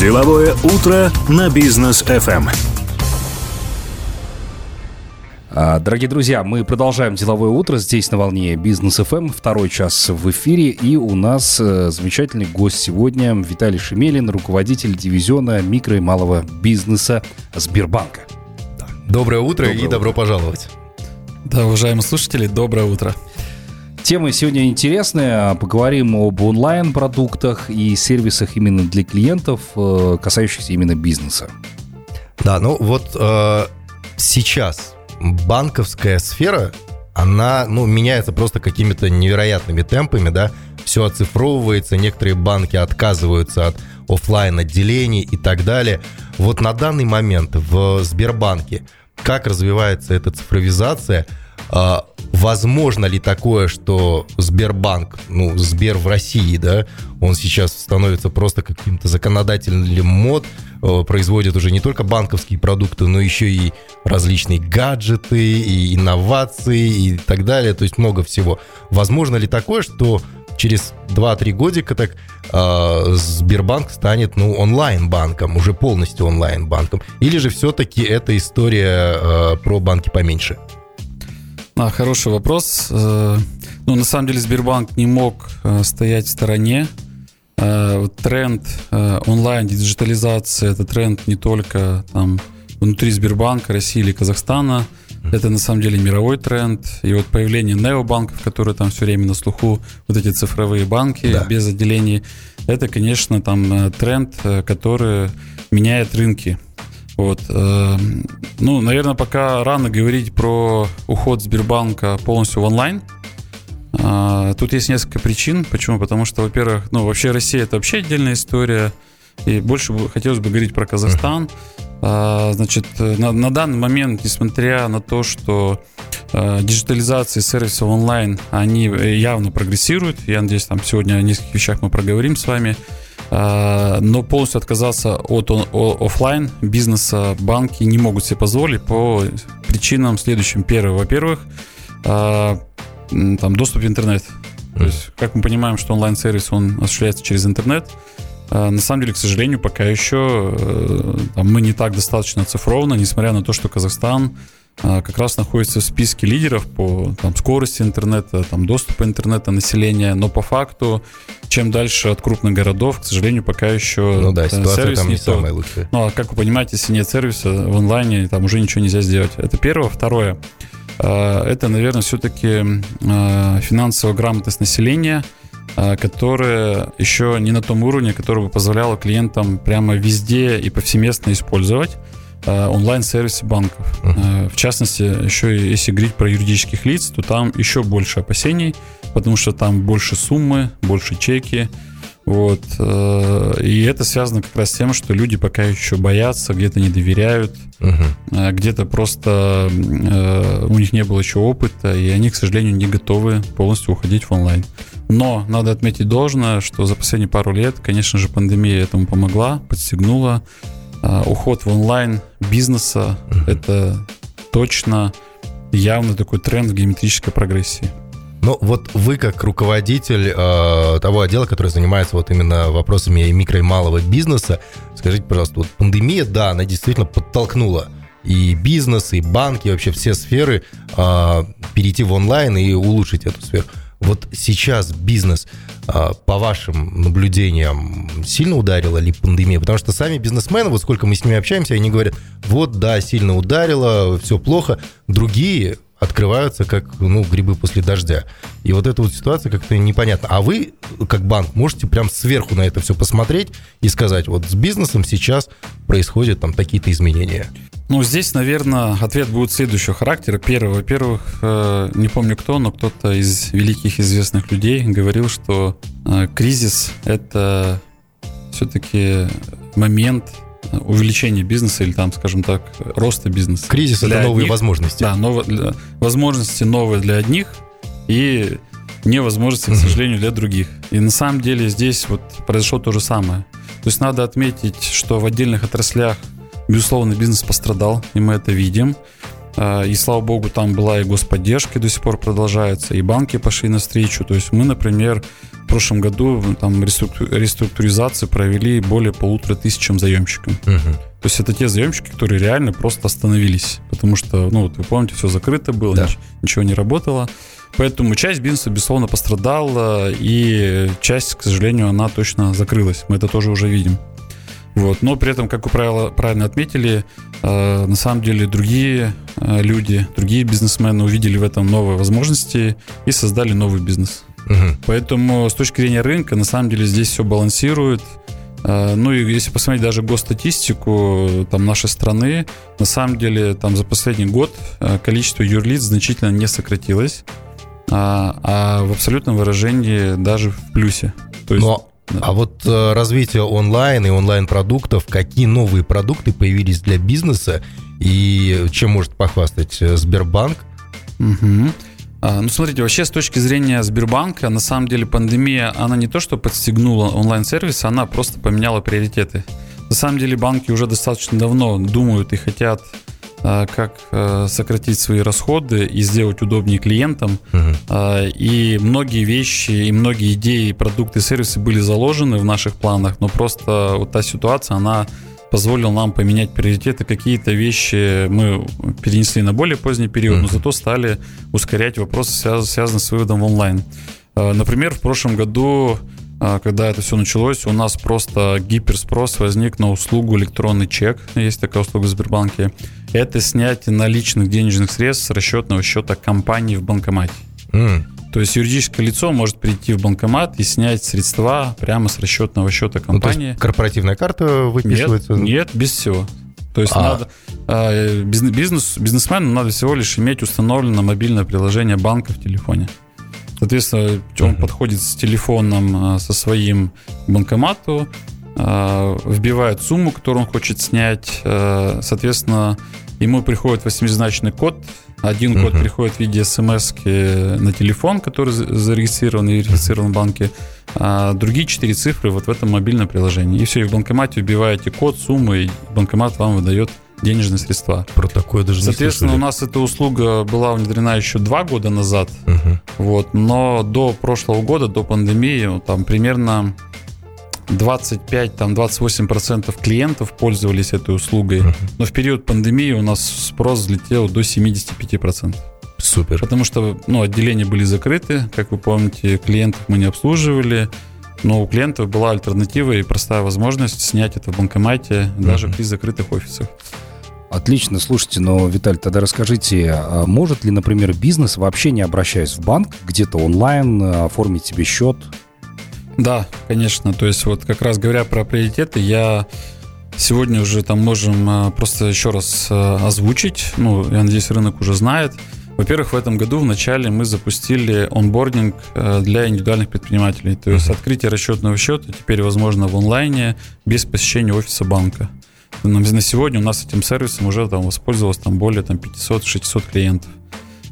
Деловое утро на бизнес FM. А, Дорогие друзья, мы продолжаем деловое утро здесь на волне Бизнес FM. Второй час в эфире. И у нас э, замечательный гость сегодня Виталий Шемелин, руководитель дивизиона микро и малого бизнеса Сбербанка. Доброе утро Доброе и утро. добро пожаловать. Да, уважаемые слушатели, доброе утро. Тема сегодня интересная. Поговорим об онлайн-продуктах и сервисах именно для клиентов, э, касающихся именно бизнеса. Да, ну вот э, сейчас банковская сфера, она, ну, меняется просто какими-то невероятными темпами, да, все оцифровывается, некоторые банки отказываются от оффлайн отделений и так далее. Вот на данный момент в Сбербанке как развивается эта цифровизация? Возможно ли такое, что Сбербанк, ну, Сбер в России, да, он сейчас становится просто каким-то законодательным мод, э, производит уже не только банковские продукты, но еще и различные гаджеты, и инновации, и так далее, то есть много всего. Возможно ли такое, что через 2-3 годика так э, Сбербанк станет ну, онлайн-банком, уже полностью онлайн-банком? Или же все-таки это история э, про банки поменьше? А, хороший вопрос. Э, Ну, на самом деле Сбербанк не мог э, стоять в стороне. Э, Тренд онлайн-диджитализации – это тренд не только там, внутри Сбербанка, России или Казахстана. Это на самом деле мировой тренд. И вот появление необанков, которые там все время на слуху, вот эти цифровые банки Да. без отделений, это, конечно, там тренд, который меняет рынки. Вот. э, Ну, наверное, пока рано говорить про уход Сбербанка полностью в онлайн. А, Тут есть несколько причин. Почему? Потому что, во-первых, ну, вообще Россия это вообще отдельная история. И больше хотелось бы говорить про Казахстан. А, Значит, на, на данный момент, несмотря на то, что э, диджитализация сервисов онлайн, они э, явно прогрессируют. Я надеюсь, там сегодня о нескольких вещах мы проговорим с вами. А, Но полностью отказаться от о- о- оффлайн бизнеса банки не могут себе позволить по причинам следующим. Первое, во-первых, а, там доступ в интернет. То есть, как мы понимаем, что онлайн-сервис он осуществляется через интернет. А, На самом деле, к сожалению, пока еще э, мы не так достаточно оцифрованы, несмотря на то, что Казахстан как раз находится в списке лидеров по там, скорости интернета, там, доступа интернета населения, но по факту, чем дальше от крупных городов, к сожалению, пока еще Ну да, э, сервис там не тот. самая лучшая. Ну, а как вы понимаете, если нет сервиса в онлайне, там уже ничего нельзя сделать. Это первое. Второе. э, Это, наверное, все-таки финансовая грамотность населения, которая еще не на том уровне, который бы позволяло клиентам прямо везде и повсеместно использовать э, онлайн-сервисы банков. Э, В частности, еще если говорить про юридических лиц, то там еще больше опасений, потому что там больше суммы, больше чеки, вот. э, И это связано как раз с тем, что люди пока еще боятся, где-то не доверяют, э, где-то просто у них не было еще опыта, и они, к сожалению, не готовы полностью уходить в онлайн. Но надо отметить должное, что за последние пару лет, конечно же, пандемия этому помогла, подстегнула. Э, Уход в онлайн бизнеса – это точно явно такой тренд в геометрической прогрессии. Ну, вот вы как руководитель э, того отдела, который занимается вот именно вопросами микро и малого бизнеса, скажите, пожалуйста, вот пандемия, да, она действительно подтолкнула и бизнес, и банки, и вообще все сферы э, перейти в онлайн и улучшить эту сферу. Вот сейчас бизнес, э, по вашим наблюдениям, сильно ударила ли пандемия? Потому что сами бизнесмены, вот сколько мы с ними общаемся, они говорят, вот, да, сильно ударило, все плохо. Другие открываются как ну, грибы после дождя. И вот эта вот ситуация как-то непонятна. А вы, как банк, можете прям сверху на это все посмотреть и сказать, вот с бизнесом сейчас происходят там такие-то изменения. Ну, здесь, наверное, ответ будет следующего характера. Первый, во-первых, э, не помню кто, но кто-то из великих известных людей говорил, что э, кризис – это все-таки момент увеличения бизнеса или там, скажем так, роста бизнеса. Кризис это новые одних- возможности. Да, ново- для- возможности новые для одних и невозможности, к сожалению, для других. И на самом деле здесь вот произошло то же самое. То есть надо отметить, что в отдельных отраслях, безусловно, бизнес пострадал, и мы это видим. А, и, слава богу, там была и господдержка, и до сих пор продолжается, и банки пошли навстречу. То есть мы, например, в прошлом году там реструктуризации провели более полутора тысячам заемщикам. Угу. То есть это те заемщики, которые реально просто остановились, потому что, ну, вот вы помните, все закрыто было, да. ничего не работало. Поэтому часть бизнеса, безусловно, пострадала, и часть, к сожалению, она точно закрылась. Мы это тоже уже видим. Вот. Но при этом, как вы правило, правильно отметили, э, на самом деле другие э, люди, другие бизнесмены увидели в этом новые возможности и создали новый бизнес. Угу. Поэтому с точки зрения рынка, на самом деле здесь все балансирует. Э, ну и если посмотреть даже госстатистику там, нашей страны, на самом деле там за последний год количество юрлиц значительно не сократилось, а, а в абсолютном выражении даже в плюсе. То есть, Но а вот э, развитие онлайн и онлайн-продуктов, какие новые продукты появились для бизнеса и чем может похвастать э, Сбербанк? Угу. Ну, смотрите, вообще с точки зрения Сбербанка, на самом деле пандемия, она не то что подстегнула онлайн-сервис, она просто поменяла приоритеты. На самом деле банки уже достаточно давно думают и хотят как а, сократить свои расходы и сделать удобнее клиентам. Uh-huh. И многие вещи, и многие идеи, продукты, сервисы были заложены в наших планах, но просто вот та ситуация, она позволила нам поменять приоритеты. Какие-то вещи мы перенесли на более поздний период, uh-huh. но зато стали ускорять вопросы, связанные с выводом в онлайн. Например, в прошлом году а, когда это все началось, у нас просто гиперспрос возник на услугу электронный чек. Есть такая услуга в Сбербанке. Это снятие наличных денежных средств с расчетного счета компании в банкомате. Mm. То есть юридическое лицо может прийти в банкомат и снять средства прямо с расчетного счета компании. Ну, то корпоративная карта выписывается? Нет, нет без всего. То есть а. надо, а, бизнес, бизнесмену надо всего лишь иметь установлено мобильное приложение банка в телефоне. Соответственно, он uh-huh. подходит с телефоном, а, со своим банкомату, а, вбивает сумму, которую он хочет снять. А, соответственно, ему приходит восьмизначный код. Один uh-huh. код приходит в виде смс на телефон, который зарегистрирован и верифицирован в банке. А другие четыре цифры вот в этом мобильном приложении. И все, и в банкомате вбиваете код, сумму, и банкомат вам выдает денежные средства. Про такое даже Соответственно, не у нас эта услуга была внедрена еще два года назад. Угу. Вот, но до прошлого года, до пандемии, там примерно 25-28% клиентов пользовались этой услугой. Угу. Но в период пандемии у нас спрос взлетел до 75%. Супер. Потому что ну, отделения были закрыты, как вы помните, клиентов мы не обслуживали. Но у клиентов была альтернатива и простая возможность снять это в банкомате даже uh-huh. при закрытых офисах. Отлично, слушайте, но, Виталий, тогда расскажите, а может ли, например, бизнес, вообще не обращаясь в банк, где-то онлайн, оформить себе счет? Да, конечно. То есть вот как раз говоря про приоритеты, я сегодня уже там можем а, просто еще раз а, озвучить. Ну, я надеюсь, рынок уже знает. Во-первых, в этом году в начале мы запустили онбординг э, для индивидуальных предпринимателей. То есть открытие расчетного счета теперь возможно в онлайне без посещения офиса банка. На сегодня у нас этим сервисом уже там воспользовалось там более там, 500-600 клиентов.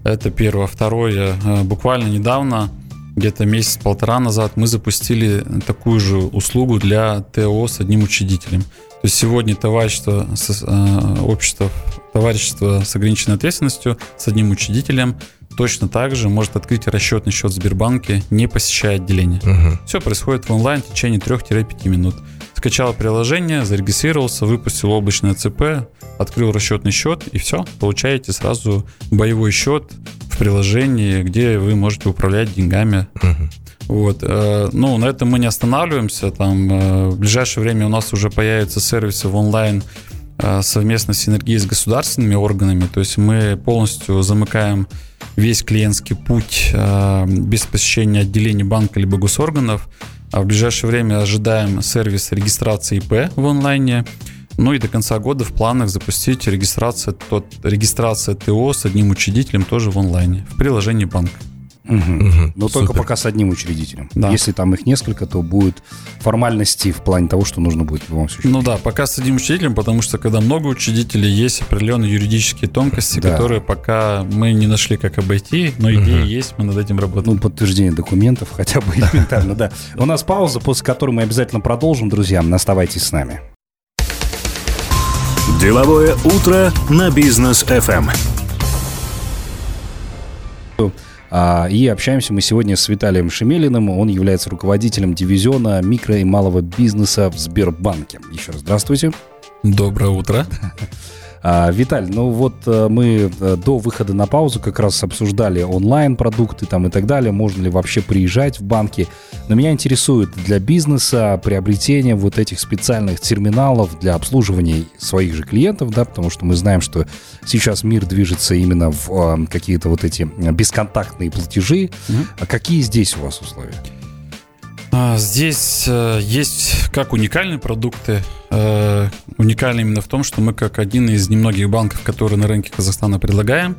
Это первое. Второе, э, буквально недавно, где-то месяц-полтора назад, мы запустили такую же услугу для ТО с одним учредителем. То есть сегодня товарищество, э, общество, товарищество с ограниченной ответственностью с одним учредителем точно так же может открыть расчетный счет в Сбербанке, не посещая отделение. Угу. Все происходит в онлайн в течение 3-5 минут скачал приложение, зарегистрировался, выпустил облачное ЦП, открыл расчетный счет, и все, получаете сразу боевой счет в приложении, где вы можете управлять деньгами. Вот. Э, ну, на этом мы не останавливаемся. Там, э, в ближайшее время у нас уже появятся сервисы в онлайн э, совместно с синергией с государственными органами. То есть мы полностью замыкаем весь клиентский путь без посещения отделений банка либо госорганов. А в ближайшее время ожидаем сервис регистрации ИП в онлайне. Ну и до конца года в планах запустить регистрация, тот, регистрация ТО с одним учредителем тоже в онлайне, в приложении банка. Угу. Угу. Но только пока с одним учредителем. Да. Если там их несколько, то будут формальности в плане того, что нужно будет в любом случае. Ну да, пока с одним учредителем, потому что когда много учредителей, есть определенные юридические тонкости, да. которые пока мы не нашли, как обойти, но идеи угу. есть, мы над этим работаем. Ну, подтверждение документов хотя бы элементарно, да. У нас пауза, после которой мы обязательно продолжим, друзья. Оставайтесь с нами. Деловое утро на бизнес FM. А, и общаемся мы сегодня с Виталием Шемелиным. Он является руководителем дивизиона микро и малого бизнеса в Сбербанке. Еще раз здравствуйте. Доброе утро. А, Виталь, ну вот э, мы э, до выхода на паузу как раз обсуждали онлайн-продукты там и так далее, можно ли вообще приезжать в банки. Но меня интересует для бизнеса приобретение вот этих специальных терминалов для обслуживания своих же клиентов, да, потому что мы знаем, что сейчас мир движется именно в э, какие-то вот эти бесконтактные платежи. Mm-hmm. А какие здесь у вас условия? А, здесь э, есть как уникальные продукты. Э, уникальны именно в том, что мы как один из немногих банков, которые на рынке Казахстана предлагаем,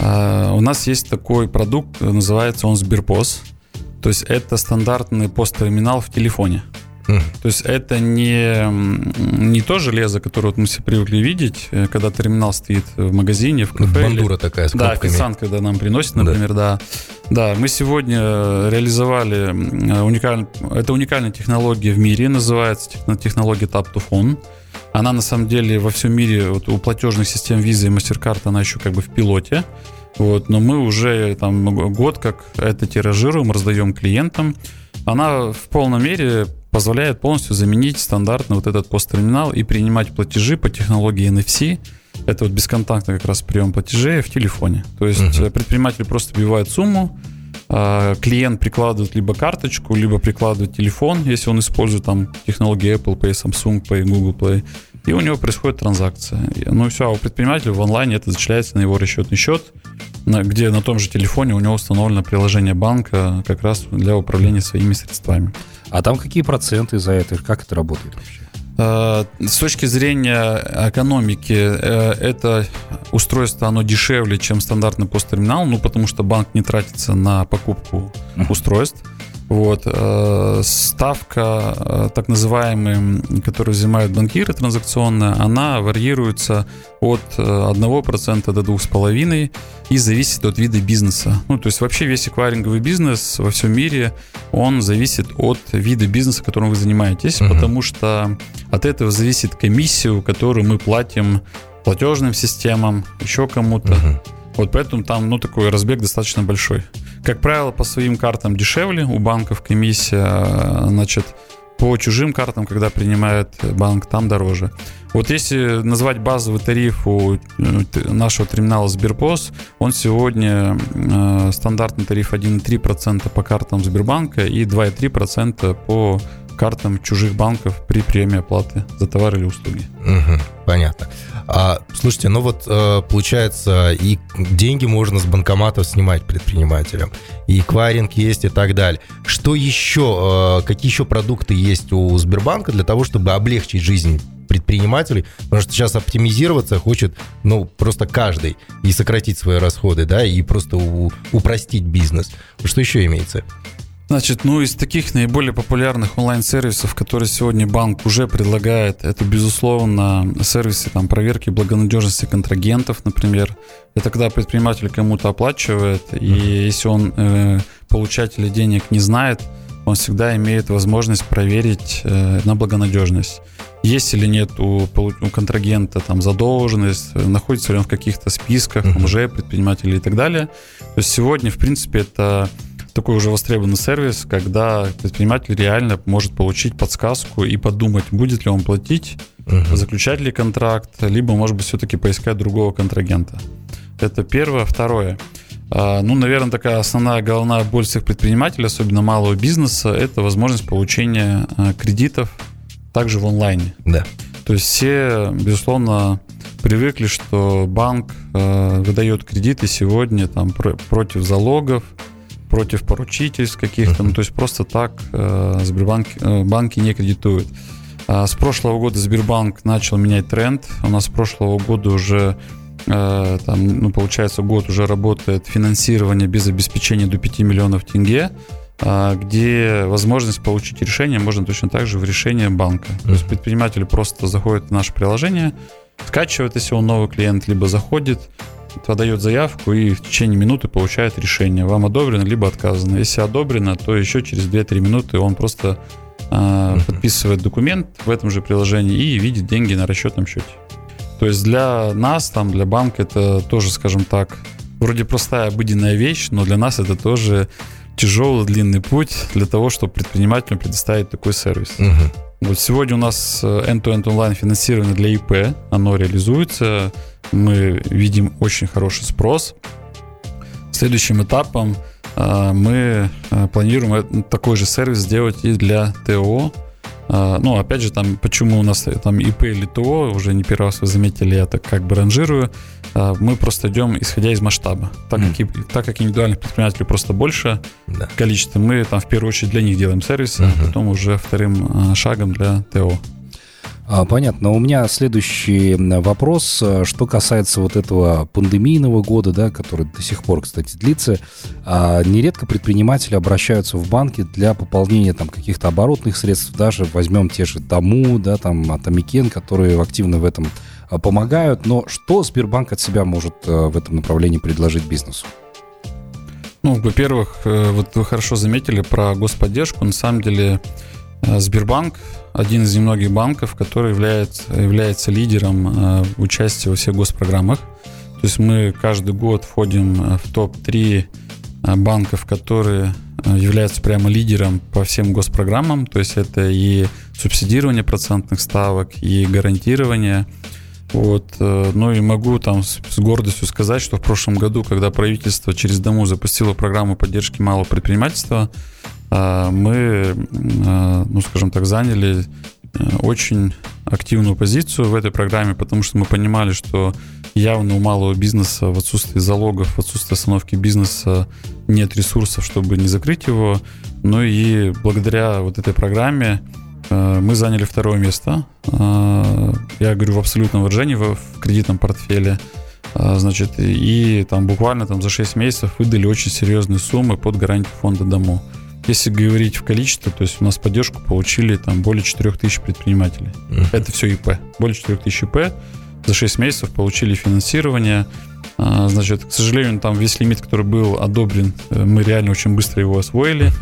э, у нас есть такой продукт, называется он Сберпос. То есть это стандартный посттерминал в телефоне. То есть это не, не то железо, которое вот мы все привыкли видеть, э, когда терминал стоит в магазине, в кафе. Бандура или... такая с Да, официант, когда нам приносит, например, да. да. Да, мы сегодня реализовали уникаль... это уникальная технология в мире, называется технология Tap to Phone. Она на самом деле во всем мире, вот у платежных систем Visa и MasterCard, она еще как бы в пилоте. Вот, но мы уже там год как это тиражируем, раздаем клиентам. Она в полной мере позволяет полностью заменить стандартный вот этот посттерминал и принимать платежи по технологии NFC. Это вот бесконтактный как раз прием платежей в телефоне. То есть uh-huh. предприниматель просто вбивает сумму, а, клиент прикладывает либо карточку, либо прикладывает телефон, если он использует там технологии Apple Pay, Samsung Pay, Google Play, и у него происходит транзакция. Ну и все, а у предпринимателя в онлайне это зачисляется на его расчетный счет, где на том же телефоне у него установлено приложение банка как раз для управления своими средствами. А там какие проценты за это? Как это работает вообще? Э, с точки зрения экономики, э, это устройство, оно дешевле, чем стандартный посттерминал, ну, потому что банк не тратится на покупку устройств. Вот. Э, ставка, э, так называемая, которую взимают банкиры транзакционная, она варьируется от 1% э, до 2,5% и зависит от вида бизнеса. Ну, то есть вообще весь эквайринговый бизнес во всем мире, он зависит от вида бизнеса, которым вы занимаетесь, угу. потому что от этого зависит комиссию, которую мы платим платежным системам, еще кому-то. Угу. Вот поэтому там, ну, такой разбег достаточно большой. Как правило, по своим картам дешевле, у банков комиссия, значит, по чужим картам, когда принимает банк, там дороже. Вот если назвать базовый тариф у э, нашего терминала Сберпос, он сегодня э, стандартный тариф 1,3% по картам Сбербанка и 2,3% по картам чужих банков при приеме оплаты за товары или услуги. Угу, понятно. А, слушайте, ну вот э, получается, и деньги можно с банкоматов снимать предпринимателям, и кваринг есть и так далее. Что еще, э, какие еще продукты есть у Сбербанка для того, чтобы облегчить жизнь предпринимателей, потому что сейчас оптимизироваться хочет, ну, просто каждый, и сократить свои расходы, да, и просто упростить бизнес. Что еще имеется? Значит, ну из таких наиболее популярных онлайн-сервисов, которые сегодня банк уже предлагает, это, безусловно, сервисы там, проверки благонадежности контрагентов, например. Это когда предприниматель кому-то оплачивает, и если он э, получателя денег не знает, он всегда имеет возможность проверить э, на благонадежность. Есть или нет у, у контрагента там задолженность, находится ли он в каких-то списках, uh-huh. лжепредпринимателей и так далее. То есть сегодня, в принципе, это такой уже востребованный сервис, когда предприниматель реально может получить подсказку и подумать, будет ли он платить, uh-huh. заключать ли контракт, либо, может быть, все-таки поискать другого контрагента. Это первое. Второе. А, ну, наверное, такая основная головная боль всех предпринимателей, особенно малого бизнеса, это возможность получения а, кредитов также в онлайне. Да. То есть все, безусловно, привыкли, что банк э, выдает кредиты сегодня там пр- против залогов, против поручительств каких-то, ну то есть просто так э, Сбербанк, э, банки не кредитуют. А с прошлого года Сбербанк начал менять тренд. У нас с прошлого года уже э, там, ну, получается, год уже работает финансирование без обеспечения до 5 миллионов тенге, э, где возможность получить решение можно точно так же в решение банка. То есть предприниматель просто заходит в наше приложение, скачивает, если он новый клиент, либо заходит, подает заявку и в течение минуты получает решение. Вам одобрено, либо отказано. Если одобрено, то еще через 2-3 минуты он просто э, подписывает документ в этом же приложении и видит деньги на расчетном счете. То есть для нас, там, для банка это тоже, скажем так, вроде простая обыденная вещь, но для нас это тоже тяжелый длинный путь для того, чтобы предпринимателю предоставить такой сервис. Угу. Вот сегодня у нас э, end-to-end онлайн финансирование для ИП, оно реализуется, мы видим очень хороший спрос. Следующим этапом э, мы э, планируем такой же сервис сделать и для ТО, ну, опять же, там, почему у нас там ИП или ТОО, уже не первый раз вы заметили, я так как бы ранжирую, а, мы просто идем исходя из масштаба. Так, mm. как, так как индивидуальных предпринимателей просто больше да. количество, мы там в первую очередь для них делаем сервисы, mm-hmm. а потом уже вторым шагом для ТОО. А, понятно. У меня следующий вопрос, э, что касается вот этого пандемийного года, да, который до сих пор, кстати, длится. А, нередко предприниматели обращаются в банки для пополнения там каких-то оборотных средств, даже возьмем те же Тому, да, там Атамекен, которые активно в этом а, помогают. Но что Сбербанк от себя может в этом направлении предложить бизнесу? Ну, во-первых, э, вот вы хорошо заметили про господдержку. На самом деле э, Сбербанк один из немногих банков, который является, является лидером э, участия во всех госпрограммах. То есть мы каждый год входим э, в топ-3 э, банков, которые э, являются прямо лидером по всем госпрограммам. То есть это и субсидирование процентных ставок, и гарантирование. Вот. Ну и могу там с, гордостью сказать, что в прошлом году, когда правительство через Дому запустило программу поддержки малого предпринимательства, мы, а, ну, скажем так, заняли э, очень активную позицию в этой программе, потому что мы понимали, что явно у малого бизнеса в отсутствии залогов, в отсутствии остановки бизнеса нет ресурсов, чтобы не закрыть его. Ну и благодаря вот этой программе э, мы заняли второе место. А, я говорю в абсолютном выражении в кредитном портфеле. Значит, и там буквально там за 6 месяцев выдали очень серьезные суммы под гарантию фонда дому. Если говорить в количестве, то есть у нас поддержку получили там более 4000 предпринимателей. Uh-huh. Это все ИП. Более 4000 ИП. За 6 месяцев получили финансирование. А, значит, к сожалению, там весь лимит, который был одобрен, э, мы реально очень быстро его освоили.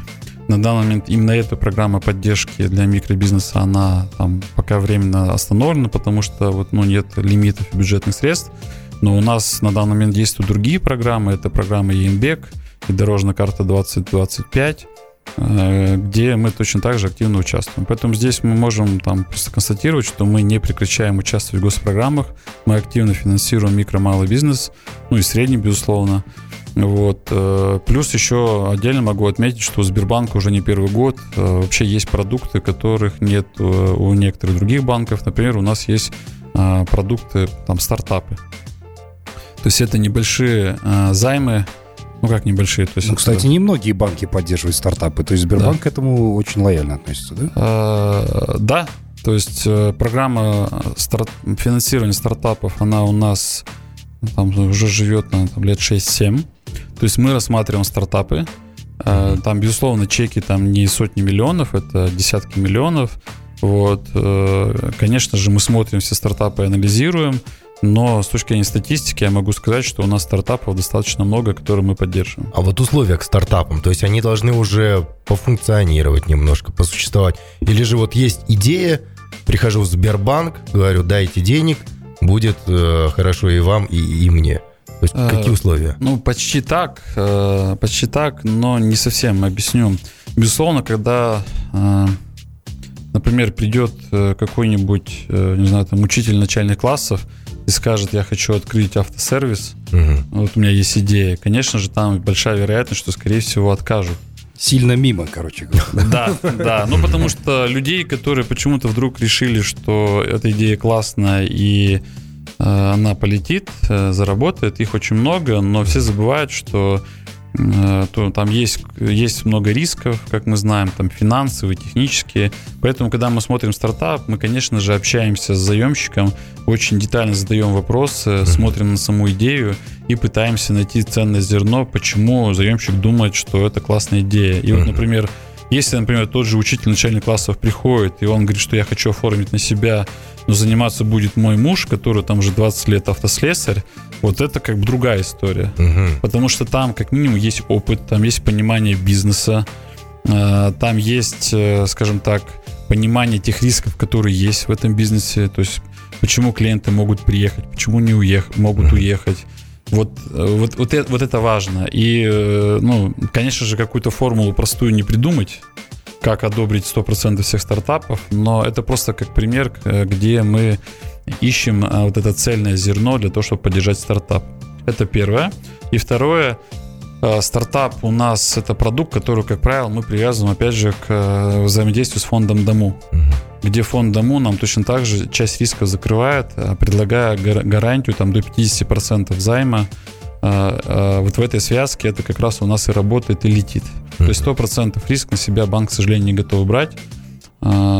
На данный момент именно эта программа поддержки для микробизнеса, она там пока временно остановлена, потому что вот, ну, нет лимитов и бюджетных средств. Но у нас на данный момент действуют другие программы. Это программа ЕМБЕК и дорожная карта 2025. Э, где мы точно так же активно участвуем. Поэтому здесь мы можем там просто констатировать, что мы не прекращаем участвовать в госпрограммах, мы активно финансируем микро, малый бизнес, ну и средний, безусловно. Вот. Э, плюс еще отдельно могу отметить, что у Сбербанка уже не первый год э, вообще есть продукты, которых нет у некоторых других банков. Например, у нас есть продукты, там, стартапы. То есть это небольшие займы, ну, как небольшие. То есть ну, кстати, это... немногие банки поддерживают стартапы. То есть Сбербанк да. к этому очень лояльно относится, да? А, да. То есть э, программа старт... финансирования стартапов, она у нас там уже живет на там, лет 6-7. То есть мы рассматриваем стартапы. Там, безусловно, чеки там не сотни миллионов, это десятки миллионов. Вот. Э, конечно же, мы смотрим все стартапы, анализируем. Но с точки зрения статистики я могу сказать, что у нас стартапов достаточно много, которые мы поддерживаем. А вот условия к стартапам, то есть они должны уже пофункционировать немножко, посуществовать. Или же вот есть идея, прихожу в Сбербанк, говорю, дайте денег, будет э, хорошо и вам, и, и мне. То есть э, какие условия? Ну, почти так, э, почти так, но не совсем, объясню. Безусловно, когда, э, например, придет э, какой-нибудь, э, не знаю, там, учитель начальных классов, и скажет, я хочу открыть автосервис, угу. вот у меня есть идея, конечно же, там большая вероятность, что, скорее всего, откажут. Сильно мимо, короче говоря. Да, да. Ну, потому что людей, которые почему-то вдруг решили, что эта идея классная и э, она полетит, э, заработает, их очень много, но все забывают, что Э, то там есть, есть много рисков, как мы знаем, там финансовые, технические. Поэтому, когда мы смотрим стартап, мы, конечно же, общаемся с заемщиком, очень детально задаем вопросы, смотрим на саму идею и пытаемся найти ценное зерно, почему заемщик думает, что это классная идея. И вот, например, если, например, тот же учитель начальных классов приходит, и он говорит, что я хочу оформить на себя, но заниматься будет мой муж, который там уже 20 лет автослесарь, вот это как бы другая история. Угу. Потому что там как минимум есть опыт, там есть понимание бизнеса, э, там есть, э, скажем так, понимание тех рисков, которые есть в этом бизнесе. То есть почему клиенты могут приехать, почему не уехать, могут уехать. Вот, э, вот, вот, это, вот это важно. И, э, ну, конечно же, какую-то формулу простую не придумать, как одобрить 100% всех стартапов, но это просто как пример, где мы ищем вот это цельное зерно для того, чтобы поддержать стартап. Это первое. И второе, стартап у нас это продукт, который, как правило, мы привязываем, опять же, к взаимодействию с фондом Дому. Угу где фонд Дому нам точно так же часть рисков закрывает, э, предлагая гарантию там, до 50% займа. Э, э, вот в этой связке это как раз у нас и работает, и летит. То есть 100% риск на себя банк, к сожалению, не готов брать.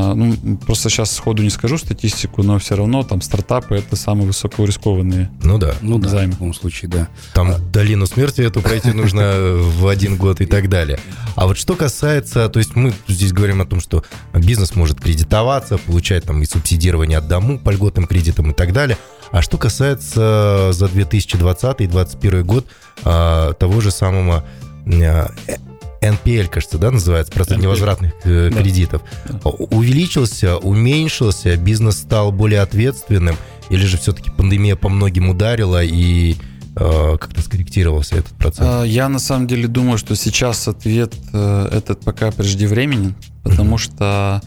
А, ну, просто сейчас сходу не скажу статистику, но все равно там стартапы это самые высокорискованные. Ну да. Ну да, займы. в любом случае, да. Там а... долину смерти эту пройти нужно в один год и так далее. А вот что касается, то есть мы здесь говорим о том, что бизнес может кредитоваться, получать там и субсидирование от дому по льготным кредитам и так далее. А что касается за 2020 и 2021 год а, того же самого NPL, кажется, да, называется, процент NPL. невозвратных э, да. кредитов, да. увеличился, уменьшился, бизнес стал более ответственным, или же все-таки пандемия по многим ударила и э, как-то скорректировался этот процесс? А, я на самом деле думаю, что сейчас ответ э, этот пока преждевременен, потому mm-hmm. что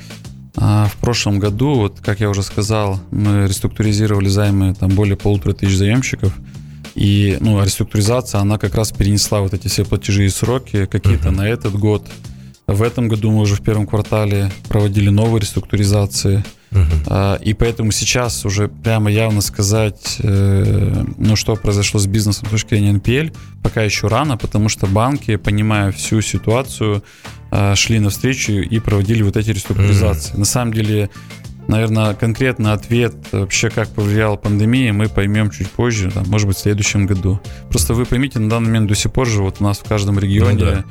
а, в прошлом году, вот как я уже сказал, мы реструктуризировали займы там более полутора тысяч заемщиков. И ну, реструктуризация, она как раз перенесла вот эти все платежи и сроки какие-то uh-huh. на этот год. В этом году мы уже в первом квартале проводили новые реструктуризации. Uh-huh. И поэтому сейчас уже прямо явно сказать, э, ну, что произошло с бизнесом с точки зрения NPL, пока еще рано, потому что банки, понимая всю ситуацию, а, шли навстречу и проводили вот эти реструктуризации. Uh-huh. На самом деле Наверное, конкретно ответ вообще, как повлияла пандемия, мы поймем чуть позже, там, может быть, в следующем году. Просто вы поймите, на данный момент до сих пор же вот у нас в каждом регионе ну, да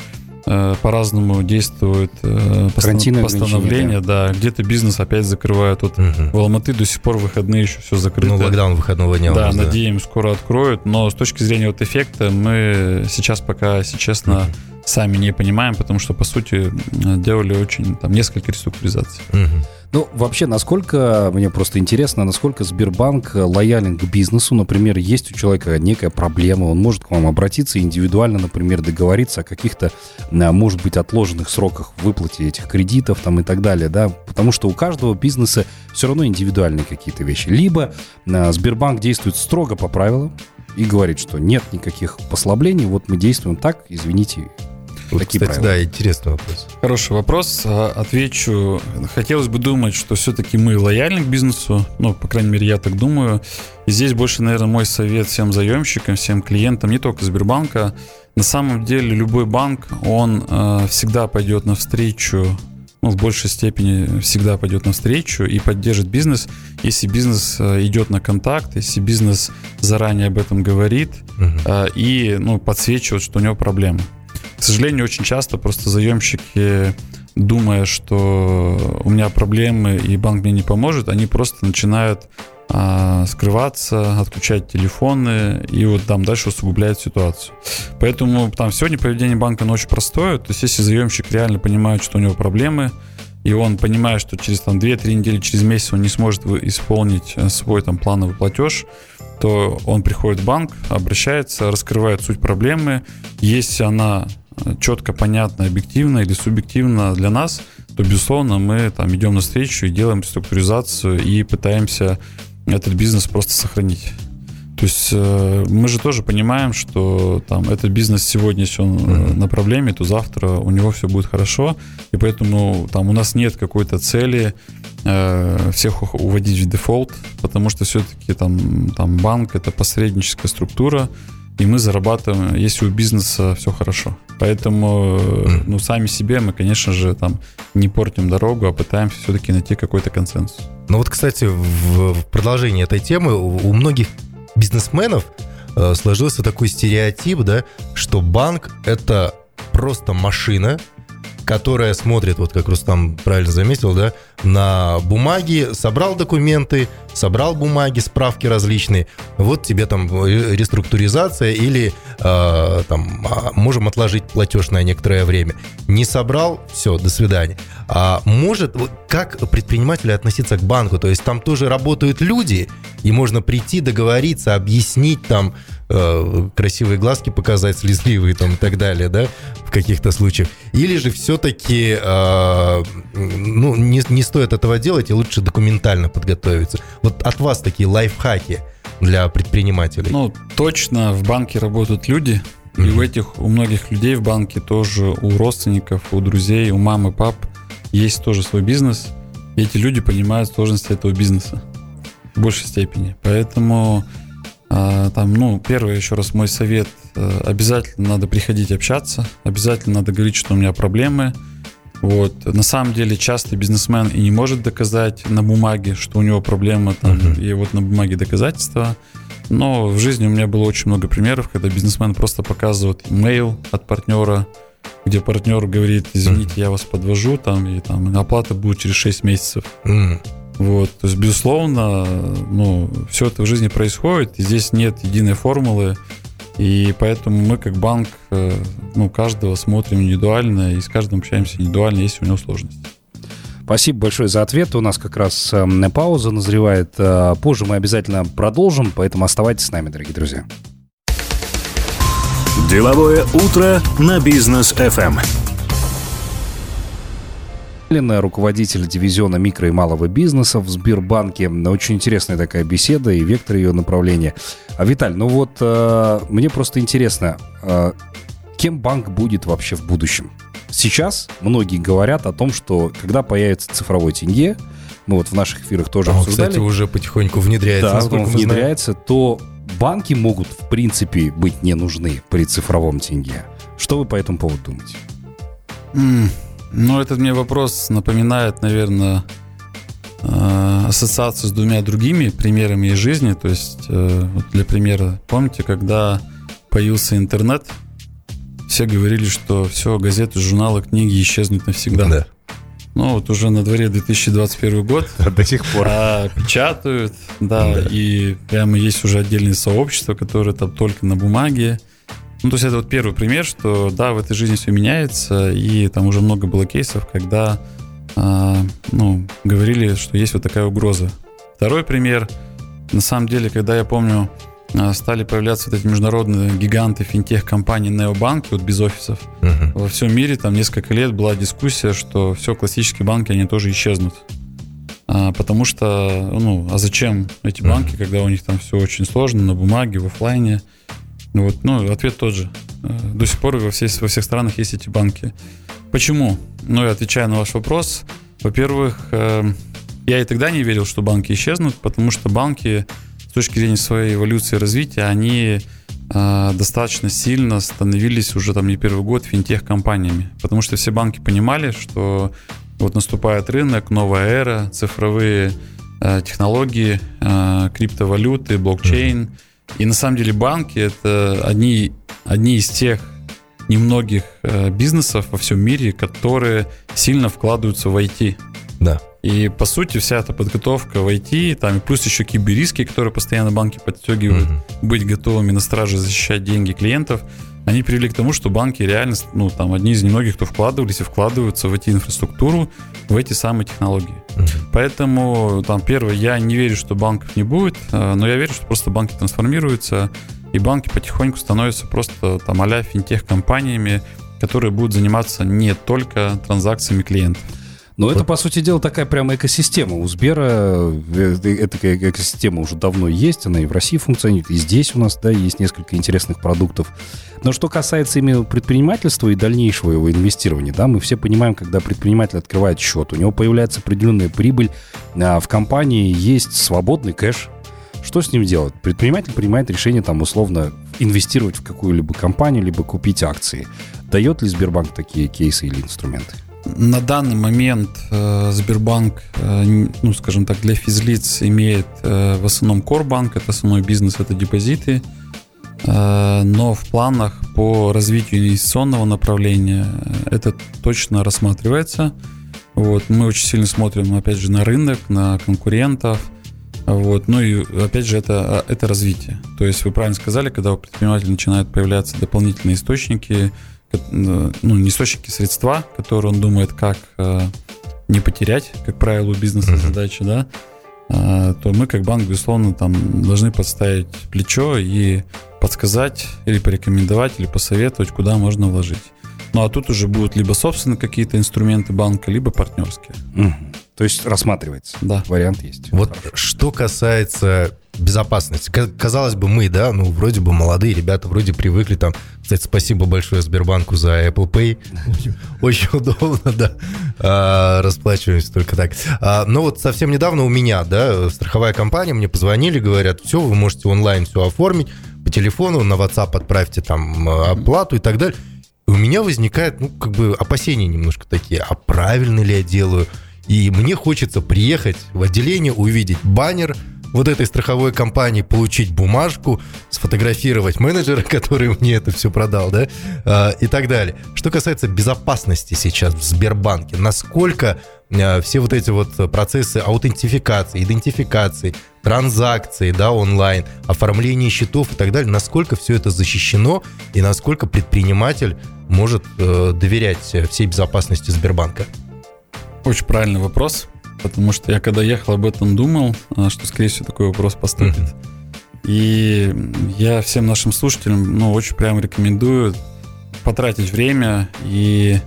э, по-разному действуют э, постан- постановления, да. Где-то бизнес опять закрывают. Вот угу. в Алматы до сих пор выходные еще все закрыто. Ну, локдаун выходного дня. Да, надеемся, скоро откроют. Но с точки зрения вот эффекта мы сейчас пока, если честно, угу. Сами не понимаем, потому что, по сути, делали очень, там, несколько реструктуризаций. Угу. Ну, вообще, насколько, мне просто интересно, насколько Сбербанк лоялен к бизнесу? Например, есть у человека некая проблема, он может к вам обратиться индивидуально, например, договориться о каких-то, а, может быть, отложенных сроках выплате этих кредитов там и так далее, да? Потому что у каждого бизнеса все равно индивидуальные какие-то вещи. Либо Сбербанк действует строго по правилам, и говорит, что нет никаких послаблений, вот мы действуем так, извините, вот, Такие кстати, правила. да, интересный вопрос. Хороший вопрос. А, отвечу. Хотелось бы думать, что все-таки мы лояльны к бизнесу. Ну, по крайней мере, я так думаю. И здесь больше, наверное, мой совет всем заемщикам, всем клиентам, не только Сбербанка. На самом деле, любой банк, он э, всегда пойдет навстречу ну, в большей степени всегда пойдет навстречу и поддержит бизнес, если бизнес э, идет на контакт, если бизнес заранее об этом говорит uh-huh. и ну, подсвечивает, что у него проблемы. К сожалению, очень часто просто заемщики, думая, что у меня проблемы и банк мне не поможет, они просто начинают а, скрываться, отключать телефоны и вот там дальше усугубляют ситуацию. Поэтому там сегодня поведение банка ну, очень простое. То есть если заемщик реально понимает, что у него проблемы, и он понимает, что через там 2-3 недели, через месяц он не сможет исполнить э, свой там плановый платеж, то он приходит в банк, обращается, раскрывает суть проблемы. Если она четко, понятно, объективно или субъективно для нас, то, безусловно, мы там идем навстречу и делаем реструктуризацию и пытаемся этот бизнес просто сохранить. То есть э, мы же тоже понимаем, что там этот бизнес сегодня, если он mm-hmm. на проблеме, то завтра у него все будет хорошо, и поэтому там у нас нет какой-то цели э, всех уводить в дефолт, потому что все-таки там, там банк это посредническая структура, и мы зарабатываем, если у бизнеса все хорошо. Поэтому, ну, сами себе мы, конечно же, там не портим дорогу, а пытаемся все-таки найти какой-то консенсус. Ну вот, кстати, в продолжении этой темы у многих бизнесменов э, сложился такой стереотип, да, что банк это просто машина, которая смотрит, вот как Рустам правильно заметил, да, на бумаге, собрал документы, собрал бумаги, справки различные. Вот тебе там реструктуризация или э, там а, можем отложить платеж на некоторое время. Не собрал, все, до свидания. А может, как предприниматели относиться к банку? То есть там тоже работают люди, и можно прийти, договориться, объяснить там э, красивые глазки показать, слезливые там и так далее, да, в каких-то случаях. Или же все-таки э, ну, не, не стоит этого делать, и лучше документально подготовиться. Вот от вас такие лайфхаки для предпринимателей. Ну, точно в банке работают люди, и у этих, у многих людей в банке тоже, у родственников, у друзей, у мамы, пап есть тоже свой бизнес. И эти люди понимают сложности этого бизнеса в большей степени. Поэтому а, там, ну, первый еще раз мой совет, э, обязательно надо приходить общаться, обязательно надо говорить, что у меня проблемы. Вот. На самом деле часто бизнесмен и не может доказать на бумаге, что у него проблема, там, uh-huh. и вот на бумаге доказательства. Но в жизни у меня было очень много примеров, когда бизнесмен просто показывает имейл от партнера, где партнер говорит, извините, я вас подвожу, там, и там оплата будет через 6 месяцев. Uh-huh. Вот, то есть, безусловно, ну, все это в жизни происходит, и здесь нет единой формулы, и поэтому мы как банк, э, ну, каждого смотрим индивидуально, и с каждым общаемся индивидуально, если у него сложности. Спасибо большое за ответ. У нас как раз э, пауза назревает. Э, позже мы обязательно продолжим, поэтому оставайтесь с нами, дорогие друзья. Деловое утро на бизнес FM руководитель дивизиона микро и малого бизнеса в Сбербанке. Очень интересная такая беседа и вектор ее направления. А, Виталь, ну вот э, мне просто интересно, э, кем банк будет вообще в будущем? Сейчас многие говорят о том, что когда появится цифровой тенге, мы вот в наших эфирах тоже а обсуждали. кстати, уже потихоньку внедряется. Да, он внедряется, то банки могут, в принципе, быть не нужны при цифровом тенге. Что вы по этому поводу думаете? Mm. Ну, этот мне вопрос напоминает, наверное, э, ассоциацию с двумя другими примерами из жизни. То есть, э, вот для примера, помните, когда появился интернет, все говорили, что все, газеты, журналы, книги исчезнут навсегда. Да. Ну, вот уже на дворе 2021 год. До сих пор. А, печатают, да, да, и прямо есть уже отдельные сообщества, которые там только на бумаге. Ну, то есть это вот первый пример, что да, в этой жизни все меняется, и там уже много было кейсов, когда э, ну, говорили, что есть вот такая угроза. Второй пример, на самом деле, когда я помню, а, стали появляться вот эти международные гиганты финтех-компании необанки, вот без офисов. Uh-huh. Во всем мире там несколько лет была дискуссия, что все классические банки, они тоже исчезнут. А, потому что, ну, а зачем эти банки, uh-huh. когда у них там все очень сложно, на бумаге, в офлайне. Ну вот, ну, ответ тот же. Э, до сих пор во, всей, во всех странах есть эти банки. Почему? Ну, я отвечаю на ваш вопрос. Во-первых, э, я и тогда не верил, что банки исчезнут, потому что банки с точки зрения своей эволюции и развития, они э, достаточно сильно становились уже там не первый год финтех-компаниями. Потому что все банки понимали, что вот наступает рынок, новая эра, цифровые технологии, криптовалюты, блокчейн – и на самом деле банки это одни, одни из тех немногих э, бизнесов во всем мире, которые сильно вкладываются в IT. Да. И по сути вся эта подготовка в IT, там плюс еще киберриски, которые постоянно банки подстегивают, угу. быть готовыми на страже защищать деньги клиентов, они привели к тому, что банки реально, ну, там, одни из немногих, кто вкладывались и вкладываются в эти инфраструктуру, в эти самые технологии. Uh-huh. Поэтому, там, первое, я не верю, что банков не будет, э, но я верю, что просто банки трансформируются, и банки потихоньку становятся просто, там, а-ля финтех-компаниями, которые будут заниматься не только транзакциями клиентов. Но это, по сути дела, такая прямо экосистема. У Сбера э, эта экосистема уже давно есть, она и в России функционирует, и здесь у нас, да, есть несколько интересных продуктов. Но что касается именно предпринимательства и дальнейшего его инвестирования, да, мы все понимаем, когда предприниматель открывает счет, у него появляется определенная прибыль, а в компании есть свободный кэш, что с ним делать? Предприниматель принимает решение там условно инвестировать в какую-либо компанию, либо купить акции. Дает ли Сбербанк такие кейсы или инструменты? На данный момент э, Сбербанк, э, ну, скажем так, для физлиц имеет э, в основном Корбанк, это основной бизнес, это депозиты. Э, но в планах по развитию инвестиционного направления это точно рассматривается. Вот, мы очень сильно смотрим, опять же, на рынок, на конкурентов. Вот. Ну и опять же, это, это развитие. То есть вы правильно сказали, когда у предпринимателя начинают появляться дополнительные источники, ну, не источники средства, которые он думает, как э, не потерять, как правило, у бизнеса uh-huh. задача, да, э, то мы как банк, безусловно, там должны подставить плечо и подсказать или порекомендовать, или посоветовать, куда можно вложить. Ну а тут уже будут либо собственные какие-то инструменты банка, либо партнерские. Угу. То есть рассматривается. Да. Вариант есть. Вот Хорошо. что касается безопасности. Казалось бы, мы, да, ну, вроде бы молодые ребята, вроде привыкли там. Кстати, спасибо большое Сбербанку за Apple Pay. Очень удобно, да. А, расплачиваемся только так. А, но вот совсем недавно у меня, да, страховая компания, мне позвонили, говорят, все, вы можете онлайн все оформить по телефону, на WhatsApp отправьте там оплату и так далее. И у меня возникает, ну, как бы опасения немножко такие, а правильно ли я делаю? И мне хочется приехать в отделение, увидеть баннер вот этой страховой компании, получить бумажку, сфотографировать менеджера, который мне это все продал, да, а, и так далее. Что касается безопасности сейчас в Сбербанке, насколько а, все вот эти вот процессы аутентификации, идентификации, транзакции, да, онлайн, оформление счетов и так далее, насколько все это защищено и насколько предприниматель может э, доверять всей безопасности Сбербанка? Очень правильный вопрос, потому что я когда ехал об этом думал, э, что, скорее всего, такой вопрос поступит. Mm-hmm. И я всем нашим слушателям, ну, очень прямо рекомендую потратить время и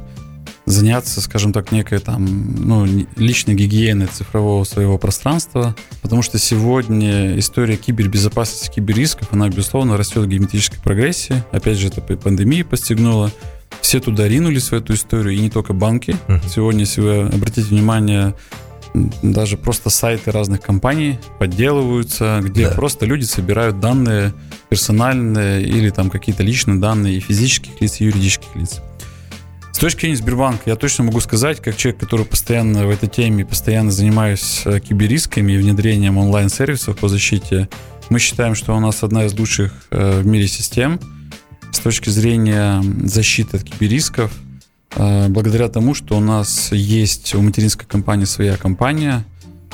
заняться, скажем так, некой там, ну, личной гигиеной цифрового своего пространства, потому что сегодня история кибербезопасности, киберрисков, она, безусловно, растет в геометрической прогрессии. Опять же, это пандемия постигнула. Все туда ринулись в эту историю, и не только банки. Uh-huh. Сегодня, если вы обратите внимание, даже просто сайты разных компаний подделываются, где да. просто люди собирают данные персональные или там какие-то личные данные и физических лиц, и юридических лиц. С точки зрения Сбербанка я точно могу сказать, как человек, который постоянно в этой теме, постоянно занимаюсь э, киберрисками и внедрением онлайн-сервисов по защите, мы считаем, что у нас одна из лучших э, в мире систем с точки зрения защиты от киберрисков, благодаря тому, что у нас есть у материнской компании своя компания,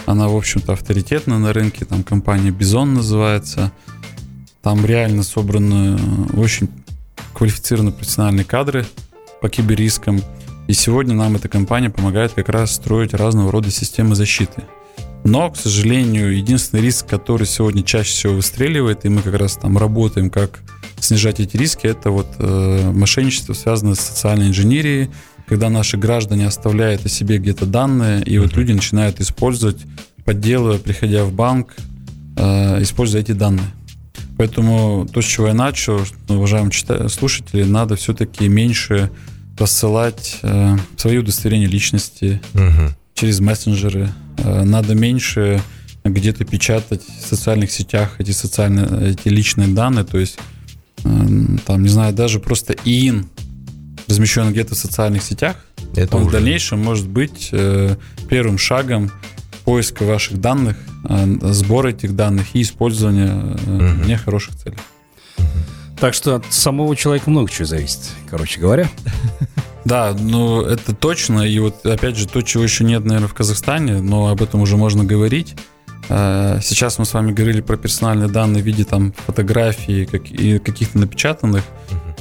она, в общем-то, авторитетна на рынке, там компания Бизон называется, там реально собраны очень квалифицированные профессиональные кадры, по киберрискам. И сегодня нам эта компания помогает как раз строить разного рода системы защиты. Но, к сожалению, единственный риск, который сегодня чаще всего выстреливает, и мы как раз там работаем, как снижать эти риски, это вот э, мошенничество, связанное с социальной инженерией, когда наши граждане оставляют о себе где-то данные, и вот люди начинают использовать, подделывая, приходя в банк, э, используя эти данные. Поэтому то, с чего я начал, уважаемые слушатели, надо все-таки меньше рассылать э, свои удостоверения личности угу. через мессенджеры. Э, надо меньше где-то печатать в социальных сетях эти социальные, эти личные данные. То есть, там, не знаю, даже просто ИИН, размещенный где-то в социальных сетях, Это он уже... в дальнейшем может быть э, первым шагом поиска ваших данных, э, сбора этих данных и использования угу. нехороших целей. Так что от самого человека много чего зависит, короче говоря. Да, ну это точно. И вот опять же то, чего еще нет, наверное, в Казахстане, но об этом уже можно говорить. Э, сейчас мы с вами говорили про персональные данные в виде там фотографий и каких-то напечатанных,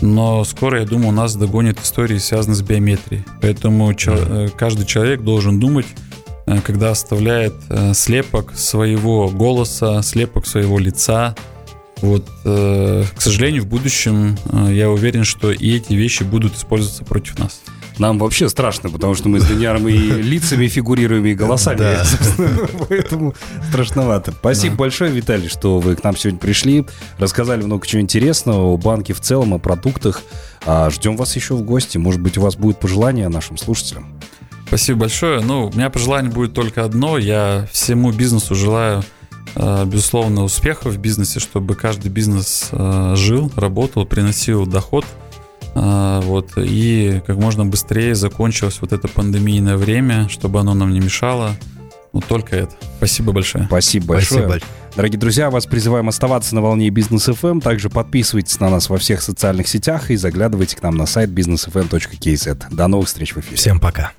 но скоро, я думаю, у нас догонят истории, связанные с биометрией. Поэтому каждый человек должен думать, Э, когда оставляет слепок своего голоса, слепок своего лица. Вот, к сожалению, в будущем я уверен, что и эти вещи будут использоваться против нас. Нам вообще страшно, потому что мы с Даниаром и лицами фигурируем, и голосами. Да. Поэтому страшновато. Спасибо да. большое, Виталий, что вы к нам сегодня пришли. Рассказали много чего интересного о банке в целом, о продуктах. А ждем вас еще в гости. Может быть, у вас будет пожелание нашим слушателям. Спасибо большое. Ну, у меня пожелание будет только одно. Я всему бизнесу желаю, э, безусловно, успехов в бизнесе, чтобы каждый бизнес э, жил, работал, приносил доход. Э, вот, и как можно быстрее закончилось вот это пандемийное время, чтобы оно нам не мешало. Ну, только это. Спасибо большое. Спасибо большое. Спасибо. Дорогие друзья, вас призываем оставаться на волне Бизнес FM. Эм. Также подписывайтесь на нас во всех социальных сетях и заглядывайте к нам на сайт businessfm.kz. До новых встреч в эфире. Всем пока.